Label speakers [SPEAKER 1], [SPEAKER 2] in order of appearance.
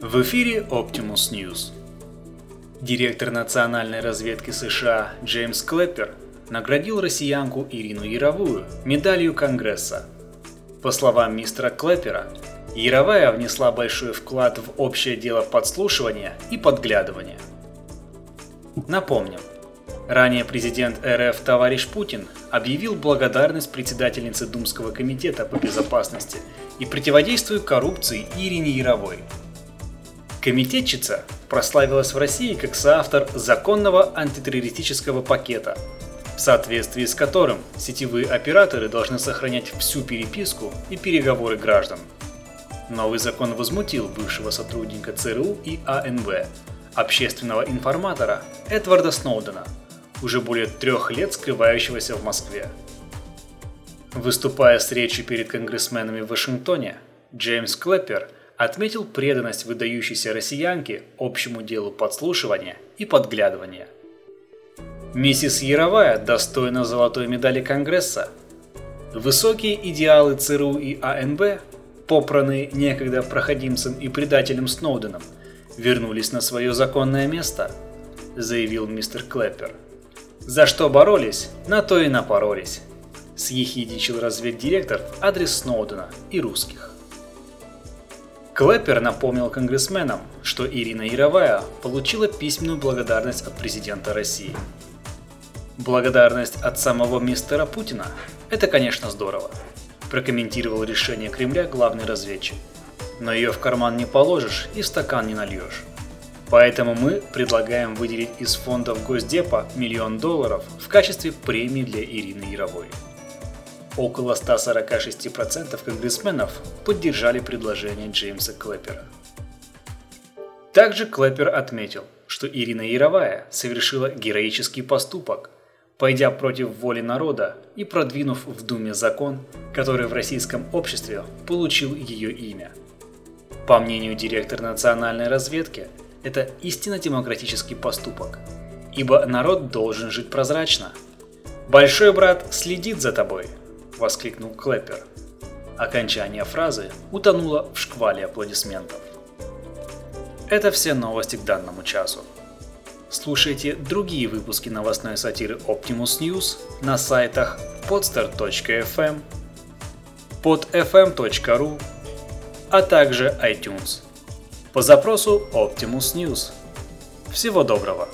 [SPEAKER 1] В эфире Optimus News. Директор национальной разведки США Джеймс Клэппер наградил россиянку Ирину Яровую медалью Конгресса. По словам мистера Клэппера, Яровая внесла большой вклад в общее дело подслушивания и подглядывания. Напомним, ранее президент РФ товарищ Путин объявил благодарность председательнице Думского комитета по безопасности и противодействию коррупции Ирине Яровой – Комитетчица прославилась в России как соавтор законного антитеррористического пакета, в соответствии с которым сетевые операторы должны сохранять всю переписку и переговоры граждан. Новый закон возмутил бывшего сотрудника ЦРУ и АНБ, общественного информатора Эдварда Сноудена, уже более трех лет скрывающегося в Москве. Выступая с речью перед конгрессменами в Вашингтоне, Джеймс Клэппер – отметил преданность выдающейся россиянке общему делу подслушивания и подглядывания. Миссис Яровая достойна золотой медали Конгресса. Высокие идеалы ЦРУ и АНБ, попранные некогда проходимцем и предателем Сноуденом, вернулись на свое законное место, заявил мистер Клэппер. За что боролись, на то и напоролись, съехидничал разведдиректор в адрес Сноудена и русских. Клэппер напомнил конгрессменам, что Ирина Яровая получила письменную благодарность от президента России. Благодарность от самого мистера Путина – это, конечно, здорово, прокомментировал решение Кремля главный разведчик. Но ее в карман не положишь и в стакан не нальешь. Поэтому мы предлагаем выделить из фондов Госдепа миллион долларов в качестве премии для Ирины Яровой. Около 146% конгрессменов поддержали предложение Джеймса Клэпера. Также Клэпер отметил, что Ирина Яровая совершила героический поступок, пойдя против воли народа и продвинув в Думе закон, который в российском обществе получил ее имя. По мнению директора национальной разведки, это истинно демократический поступок, ибо народ должен жить прозрачно. Большой брат следит за тобой, – воскликнул Клэппер. Окончание фразы утонуло в шквале аплодисментов. Это все новости к данному часу. Слушайте другие выпуски новостной сатиры Optimus News на сайтах podstar.fm, podfm.ru, а также iTunes по запросу Optimus News. Всего доброго!